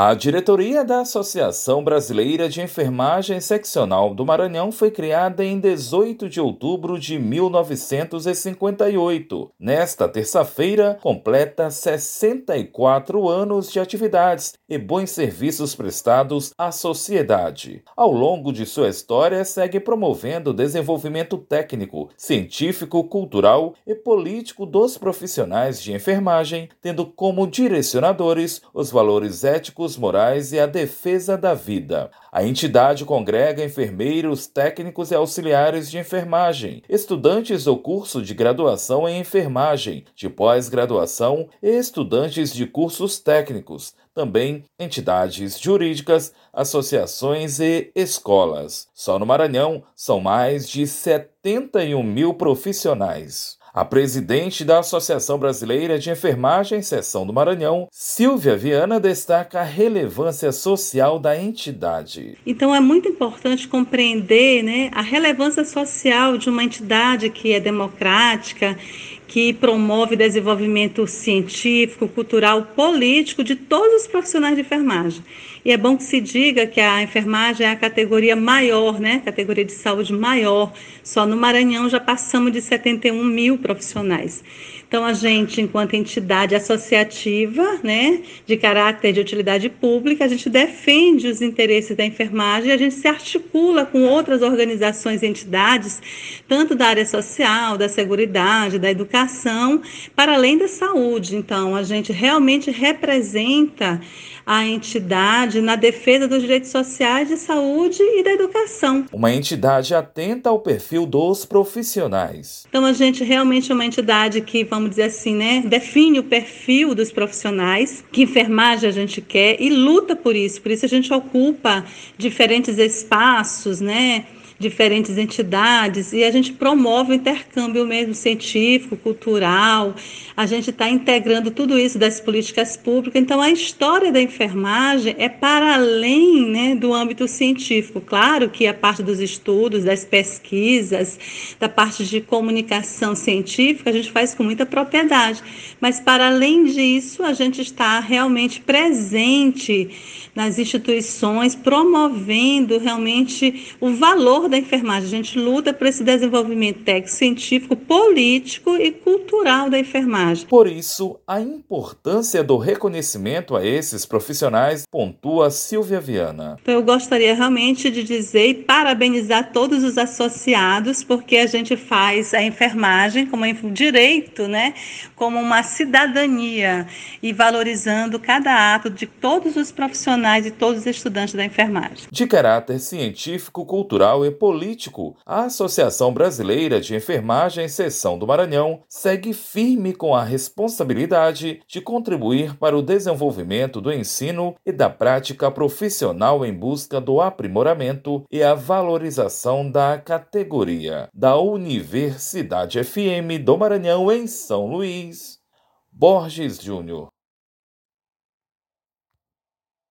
A diretoria da Associação Brasileira de Enfermagem Seccional do Maranhão foi criada em 18 de outubro de 1958. Nesta terça-feira, completa 64 anos de atividades e bons serviços prestados à sociedade. Ao longo de sua história, segue promovendo o desenvolvimento técnico, científico, cultural e político dos profissionais de enfermagem, tendo como direcionadores os valores éticos morais e a defesa da vida. A entidade congrega enfermeiros, técnicos e auxiliares de enfermagem, estudantes do curso de graduação em enfermagem, de pós-graduação e estudantes de cursos técnicos, também entidades jurídicas, associações e escolas. Só no Maranhão são mais de 71 mil profissionais. A presidente da Associação Brasileira de Enfermagem, Seção do Maranhão, Silvia Viana, destaca a relevância social da entidade. Então é muito importante compreender né, a relevância social de uma entidade que é democrática, que promove desenvolvimento científico, cultural, político de todos os profissionais de enfermagem. E é bom que se diga que a enfermagem é a categoria maior, né? Categoria de saúde maior. Só no Maranhão já passamos de 71 mil profissionais. Então, a gente, enquanto entidade associativa, né, de caráter de utilidade pública, a gente defende os interesses da enfermagem, a gente se articula com outras organizações e entidades, tanto da área social, da seguridade, da educação, para além da saúde. Então, a gente realmente representa a entidade na defesa dos direitos sociais de saúde e da educação. Uma entidade atenta ao perfil dos profissionais. Então a gente realmente é uma entidade que, vamos dizer assim, né, define o perfil dos profissionais, que enfermagem a gente quer e luta por isso. Por isso a gente ocupa diferentes espaços, né? Diferentes entidades e a gente promove o intercâmbio mesmo científico, cultural. A gente está integrando tudo isso das políticas públicas. Então, a história da enfermagem é para além né, do âmbito científico. Claro que a parte dos estudos, das pesquisas, da parte de comunicação científica, a gente faz com muita propriedade. Mas, para além disso, a gente está realmente presente nas instituições, promovendo realmente o valor da enfermagem. A gente luta por esse desenvolvimento técnico, científico, político e cultural da enfermagem. Por isso, a importância do reconhecimento a esses profissionais, pontua Silvia Viana. Então, eu gostaria realmente de dizer e parabenizar todos os associados, porque a gente faz a enfermagem como um direito, né, como uma cidadania e valorizando cada ato de todos os profissionais e todos os estudantes da enfermagem. De caráter científico, cultural e político, a Associação Brasileira de Enfermagem Seção do Maranhão segue firme com a responsabilidade de contribuir para o desenvolvimento do ensino e da prática profissional em busca do aprimoramento e a valorização da categoria da Universidade FM do Maranhão em São Luís. Borges Júnior